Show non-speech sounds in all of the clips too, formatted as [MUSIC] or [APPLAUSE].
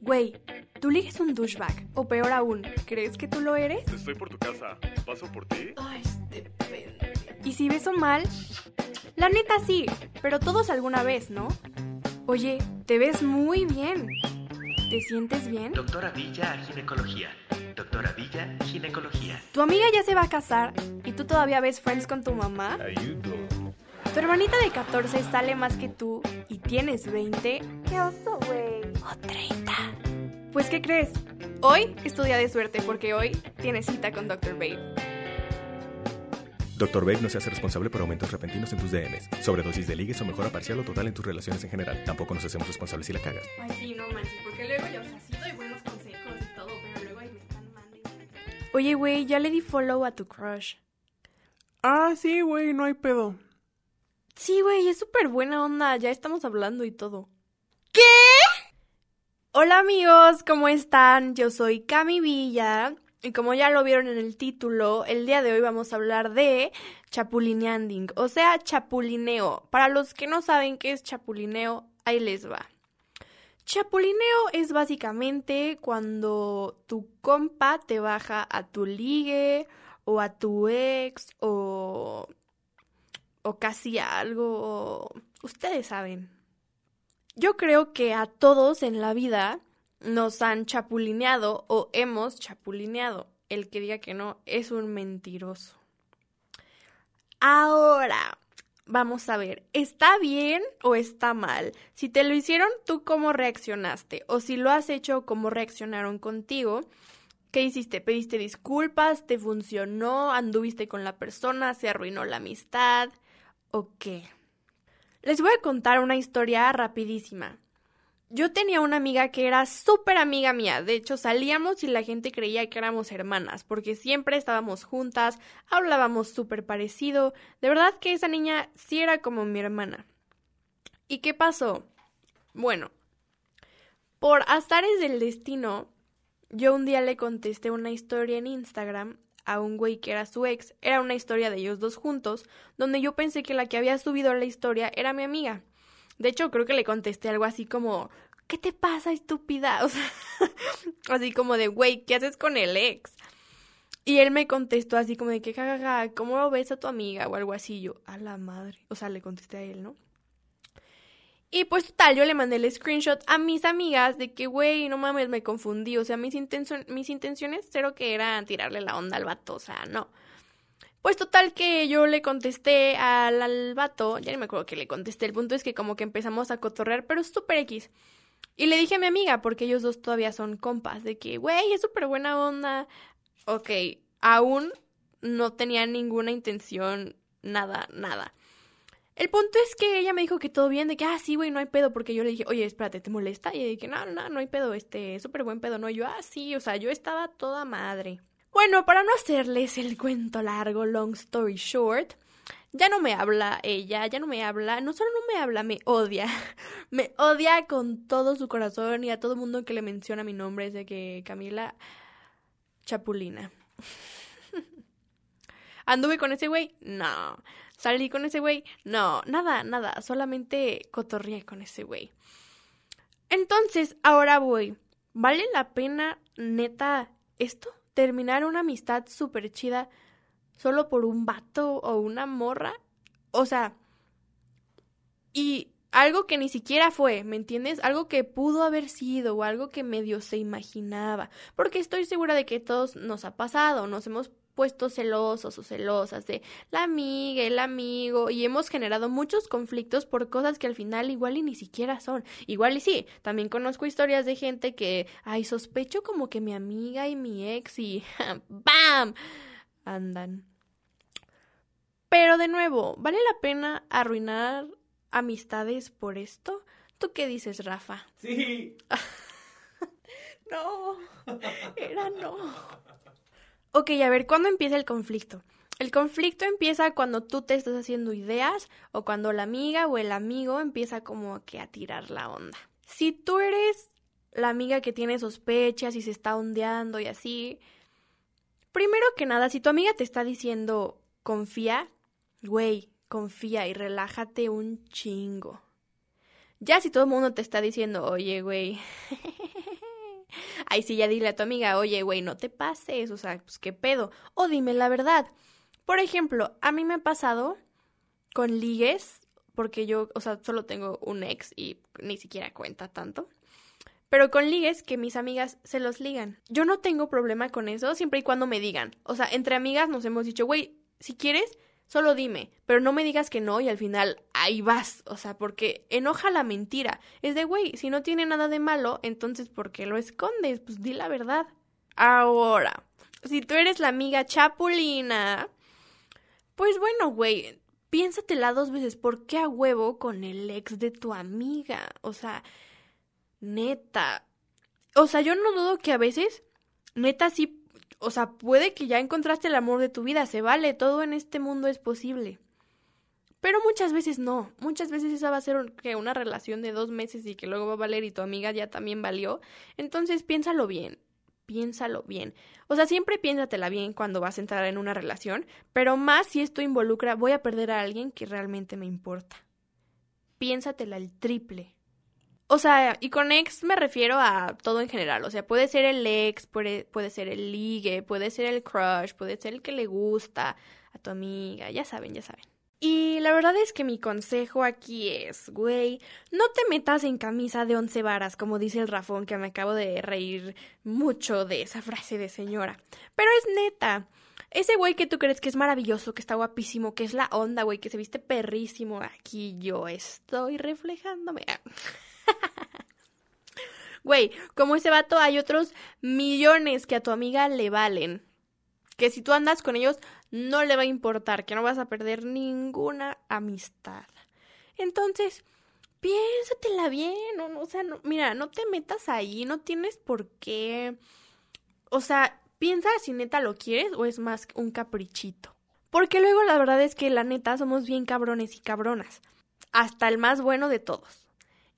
Güey, tú ligues un douchebag. O peor aún, ¿crees que tú lo eres? Estoy por tu casa. ¿Paso por ti? Ay, depende. ¿Y si beso mal? La neta sí, pero todos alguna vez, ¿no? Oye, te ves muy bien. ¿Te sientes bien? Doctora Villa, ginecología. Doctora Villa, ginecología. Tu amiga ya se va a casar y tú todavía ves Friends con tu mamá. Ayudo. Tu hermanita de 14 sale más que tú y tienes 20. ¡Qué oso, güey! O 30. Pues, ¿qué crees? Hoy es tu día de suerte porque hoy tienes cita con Dr. Babe. Dr. Babe no se hace responsable por aumentos repentinos en tus DMs, sobredosis de ligues o mejora parcial o total en tus relaciones en general. Tampoco nos hacemos responsables si la cagas. Ay, sí, no manches, porque luego yo, o sea, sí doy buenos consejos y todo, pero luego ahí me están mandando. Oye, güey, ya le di follow a tu crush. Ah, sí, güey, no hay pedo. Sí, güey, es súper buena onda, ya estamos hablando y todo. ¿Qué? Hola amigos, ¿cómo están? Yo soy Cami Villa y como ya lo vieron en el título, el día de hoy vamos a hablar de chapulineanding, o sea, chapulineo. Para los que no saben qué es chapulineo, ahí les va. Chapulineo es básicamente cuando tu compa te baja a tu ligue o a tu ex o o casi algo, ustedes saben. Yo creo que a todos en la vida nos han chapulineado o hemos chapulineado. El que diga que no es un mentiroso. Ahora, vamos a ver, ¿está bien o está mal? Si te lo hicieron, ¿tú cómo reaccionaste? O si lo has hecho, ¿cómo reaccionaron contigo? ¿Qué hiciste? ¿Pediste disculpas? ¿Te funcionó? ¿Anduviste con la persona? ¿Se arruinó la amistad? ¿O qué? Les voy a contar una historia rapidísima. Yo tenía una amiga que era súper amiga mía. De hecho, salíamos y la gente creía que éramos hermanas, porque siempre estábamos juntas, hablábamos súper parecido. De verdad que esa niña sí era como mi hermana. ¿Y qué pasó? Bueno, por azares del destino, yo un día le contesté una historia en Instagram a un güey que era su ex. Era una historia de ellos dos juntos, donde yo pensé que la que había subido la historia era mi amiga. De hecho, creo que le contesté algo así como, ¿qué te pasa, estúpida? [LAUGHS] O sea, así como de, güey, ¿qué haces con el ex? Y él me contestó así como de que, jajaja, ¿cómo ves a tu amiga? O algo así. Yo, a la madre. O sea, le contesté a él, ¿no? Y pues total, yo le mandé el screenshot a mis amigas de que, güey, no mames, me confundí. O sea, mis, mis intenciones cero que eran tirarle la onda al vato, o sea, no. Pues total que yo le contesté al, al vato, ya no me acuerdo que le contesté, el punto es que como que empezamos a cotorrear, pero súper X. Y le dije a mi amiga, porque ellos dos todavía son compas, de que, güey, es súper buena onda. Ok, aún no tenía ninguna intención, nada, nada. El punto es que ella me dijo que todo bien, de que, ah, sí, güey, no hay pedo, porque yo le dije, oye, espérate, ¿te molesta? Y ella dije, no, no, no hay pedo, este, súper buen pedo, ¿no? Y yo, ah, sí, o sea, yo estaba toda madre. Bueno, para no hacerles el cuento largo, long story short, ya no me habla ella, ya no me habla, no solo no me habla, me odia. [LAUGHS] Me odia con todo su corazón y a todo mundo que le menciona mi nombre es de que Camila Chapulina. [LAUGHS] ¿Anduve con ese güey? No. ¿Salí con ese güey? No, nada, nada. Solamente cotorreé con ese güey. Entonces, ahora voy. ¿Vale la pena, neta, esto? ¿Terminar una amistad súper chida solo por un vato o una morra? O sea, y algo que ni siquiera fue, ¿me entiendes? Algo que pudo haber sido o algo que medio se imaginaba. Porque estoy segura de que todos nos ha pasado, nos hemos puesto celosos o celosas de la amiga, el amigo, y hemos generado muchos conflictos por cosas que al final igual y ni siquiera son. Igual y sí, también conozco historias de gente que, ay, sospecho como que mi amiga y mi ex y [LAUGHS] ¡bam! andan. Pero de nuevo, ¿vale la pena arruinar amistades por esto? ¿Tú qué dices, Rafa? Sí. [LAUGHS] No, era no. [LAUGHS] Ok, a ver, ¿cuándo empieza el conflicto? El conflicto empieza cuando tú te estás haciendo ideas o cuando la amiga o el amigo empieza como que a tirar la onda. Si tú eres la amiga que tiene sospechas y se está ondeando y así, primero que nada, si tu amiga te está diciendo confía, güey, confía y relájate un chingo. Ya si todo el mundo te está diciendo, oye, güey, [LAUGHS] [LAUGHS] Ahí sí ya dile a tu amiga, oye, güey, no te pases, o sea, pues qué pedo. O dime la verdad. Por ejemplo, a mí me ha pasado con ligues, porque yo, o sea, solo tengo un ex y ni siquiera cuenta tanto. Pero con ligues que mis amigas se los ligan. Yo no tengo problema con eso siempre y cuando me digan. O sea, entre amigas nos hemos dicho, güey, si quieres, solo dime, pero no me digas que no y al final ahí vas. O sea, porque enoja la mentira. Es de, güey, si no tiene nada de malo, entonces ¿por qué lo escondes? Pues di la verdad. Ahora, si tú eres la amiga chapulina, pues bueno, güey, piénsatela dos veces. ¿Por qué a huevo con el ex de tu amiga? O sea, neta. O sea, yo no dudo que a veces, neta, sí, o sea, puede que ya encontraste el amor de tu vida, se vale, todo en este mundo es posible. Pero muchas veces no, muchas veces esa va a ser que una relación de dos meses y que luego va a valer y tu amiga ya también valió. Entonces piénsalo bien, piénsalo bien. O sea, siempre piénsatela bien cuando vas a entrar en una relación, pero más si esto involucra voy a perder a alguien que realmente me importa. Piénsatela el triple. O sea, y con ex me refiero a todo en general. O sea, puede ser el ex, puede, puede ser el ligue, puede ser el crush, puede ser el que le gusta a tu amiga. Ya saben, ya saben. Y la verdad es que mi consejo aquí es, güey, no te metas en camisa de once varas, como dice el Rafón, que me acabo de reír mucho de esa frase de señora. Pero es neta. Ese güey que tú crees que es maravilloso, que está guapísimo, que es la onda, güey, que se viste perrísimo, aquí yo estoy reflejándome. [LAUGHS] [LAUGHS] Güey, como ese vato hay otros millones que a tu amiga le valen. Que si tú andas con ellos no le va a importar, que no vas a perder ninguna amistad. Entonces, piénsatela bien, o, sea, mira, no te metas ahí, no tienes por qué. O sea, piensa si neta lo quieres o es más un caprichito. Porque luego la verdad es que la neta somos bien cabrones y cabronas. Hasta el más bueno de todos.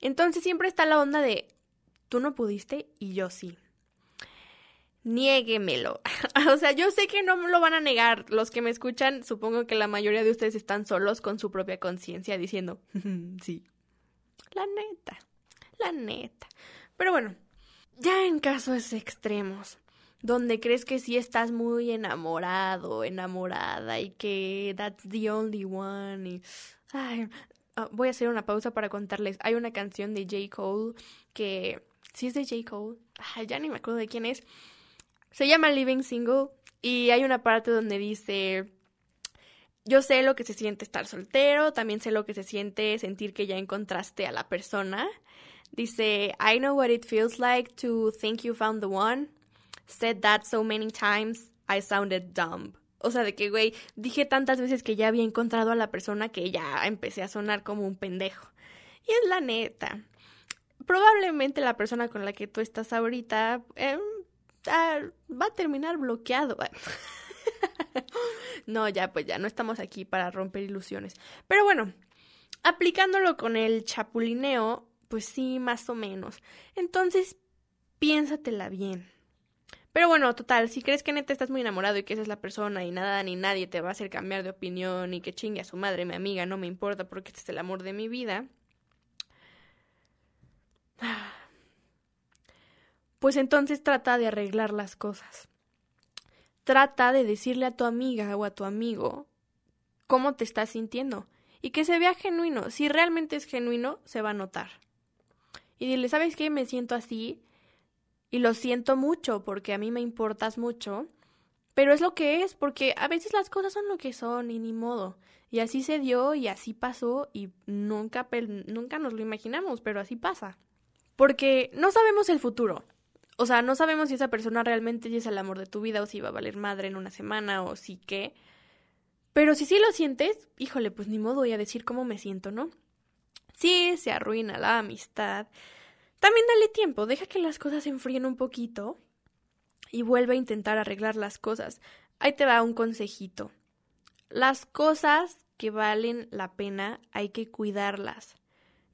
Entonces siempre está la onda de tú no pudiste y yo sí. Niéguemelo. [LAUGHS] o sea, yo sé que no me lo van a negar. Los que me escuchan, supongo que la mayoría de ustedes están solos con su propia conciencia diciendo, [LAUGHS] sí. La neta, la neta. Pero bueno, ya en casos extremos, donde crees que sí estás muy enamorado, enamorada y que that's the only one y ay, Ah, voy a hacer una pausa para contarles. Hay una canción de J. Cole que. Sí es de J. Cole. ya ni me acuerdo de quién es. Se llama Living Single. Y hay una parte donde dice. Yo sé lo que se siente estar soltero. También sé lo que se siente sentir que ya encontraste a la persona. Dice, I know what it feels like to think you found the one. Said that so many times, I sounded dumb. O sea, de que, güey, dije tantas veces que ya había encontrado a la persona que ya empecé a sonar como un pendejo. Y es la neta. Probablemente la persona con la que tú estás ahorita em, ah, va a terminar bloqueado. [LAUGHS] no, ya, pues ya no estamos aquí para romper ilusiones. Pero bueno, aplicándolo con el chapulineo, pues sí, más o menos. Entonces, piénsatela bien. Pero bueno, total, si crees que neta estás muy enamorado y que esa es la persona y nada ni nadie te va a hacer cambiar de opinión y que chingue a su madre, mi amiga, no me importa porque este es el amor de mi vida. [SIGHS] Pues entonces trata de arreglar las cosas. Trata de decirle a tu amiga o a tu amigo cómo te estás sintiendo y que se vea genuino. Si realmente es genuino, se va a notar. Y dile, ¿sabes qué? Me siento así y lo siento mucho porque a mí me importas mucho, pero es lo que es, porque a veces las cosas son lo que son y ni modo. Y así se dio y así pasó y nunca, nunca nos lo imaginamos, pero así pasa. Porque no sabemos el futuro. O sea, no sabemos si esa persona realmente es el amor de tu vida o si va a valer madre en una semana o si qué. Pero si sí lo sientes, híjole, pues ni modo voy a decir cómo me siento, ¿no? Sí, se arruina la amistad, también dale tiempo, deja que las cosas se enfríen un poquito y vuelve a intentar arreglar las cosas. Ahí te va un consejito. Las cosas que valen la pena hay que cuidarlas.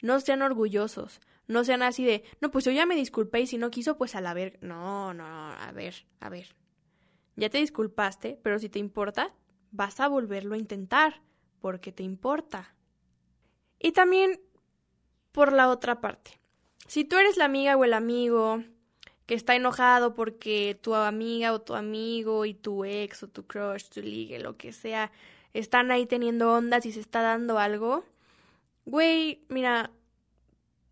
No sean orgullosos, no sean así de, no, pues yo ya me disculpé y si no quiso, pues a la ver. No, no, a ver, a ver. Ya te disculpaste, pero si te importa, vas a volverlo a intentar, porque te importa. Y también por la otra parte. Si tú eres la amiga o el amigo que está enojado porque tu amiga o tu amigo y tu ex o tu crush, tu ligue, lo que sea, están ahí teniendo ondas y se está dando algo. Güey, mira,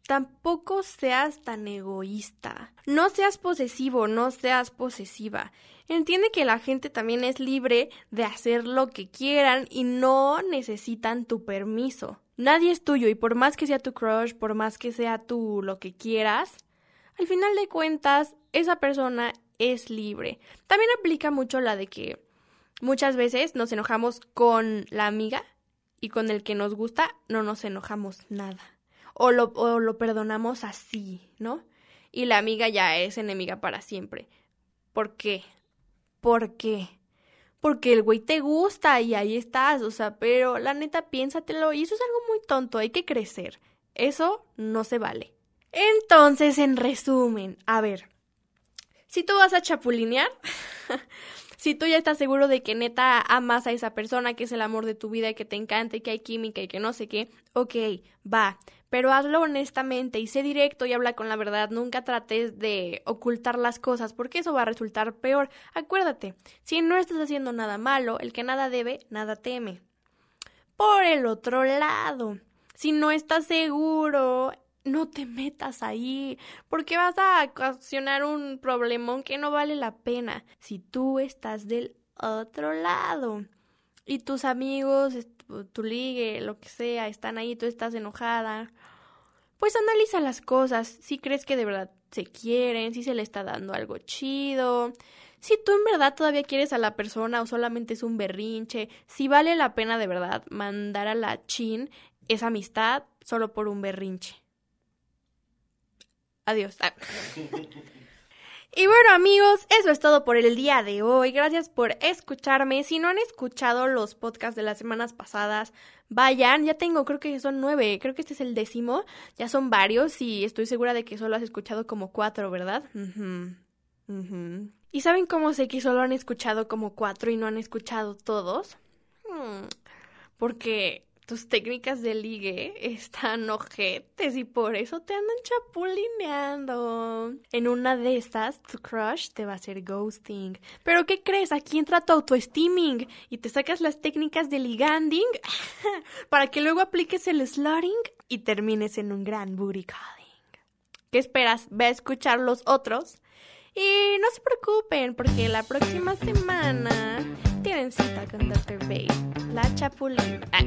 tampoco seas tan egoísta. No seas posesivo, no seas posesiva. Entiende que la gente también es libre de hacer lo que quieran y no necesitan tu permiso. Nadie es tuyo y por más que sea tu crush, por más que sea tú lo que quieras, al final de cuentas esa persona es libre. También aplica mucho la de que muchas veces nos enojamos con la amiga y con el que nos gusta no nos enojamos nada. O lo, o lo perdonamos así, ¿no? Y la amiga ya es enemiga para siempre. ¿Por qué? ¿Por qué? Porque el güey te gusta y ahí estás, o sea, pero la neta piénsatelo y eso es algo muy tonto, hay que crecer. Eso no se vale. Entonces, en resumen, a ver, si tú vas a chapulinear, [LAUGHS] si tú ya estás seguro de que neta amas a esa persona, que es el amor de tu vida que te encanta y que hay química y que no sé qué, ok, va, pero hazlo honestamente y sé directo y habla con la verdad, nunca trates de ocultar las cosas porque eso va a resultar peor. Acuérdate, si no estás haciendo nada malo, el que nada debe, nada teme. Por el otro lado, si no estás seguro, no te metas ahí, porque vas a ocasionar un problemón que no vale la pena. Si tú estás del otro lado y tus amigos, tu ligue, lo que sea, están ahí, tú estás enojada, pues analiza las cosas, si crees que de verdad se quieren, si se le está dando algo chido, si tú en verdad todavía quieres a la persona o solamente es un berrinche, si vale la pena de verdad mandar a la chin esa amistad solo por un berrinche. Adiós. [LAUGHS] Y bueno amigos, eso es todo por el día de hoy. Gracias por escucharme. Si no han escuchado los podcasts de las semanas pasadas, vayan. Ya tengo, creo que son nueve. Creo que este es el décimo. Ya son varios y estoy segura de que solo has escuchado como cuatro, ¿verdad? ¿Y saben cómo sé que solo han escuchado como cuatro y no han escuchado todos? Hmm, porque tus técnicas de ligue están ojetes y por eso te andan chapulineando. En una de estas, tu crush te va a hacer ghosting. Pero ¿qué crees? Aquí entra tu autoestiming y te sacas las técnicas de liganding [LAUGHS] para que luego apliques el slutting y termines en un gran booty calling. ¿Qué esperas? Ve a escuchar los otros. Y no se preocupen porque la próxima semana tienen cita con Dr. Babe, la chapulina. Ah.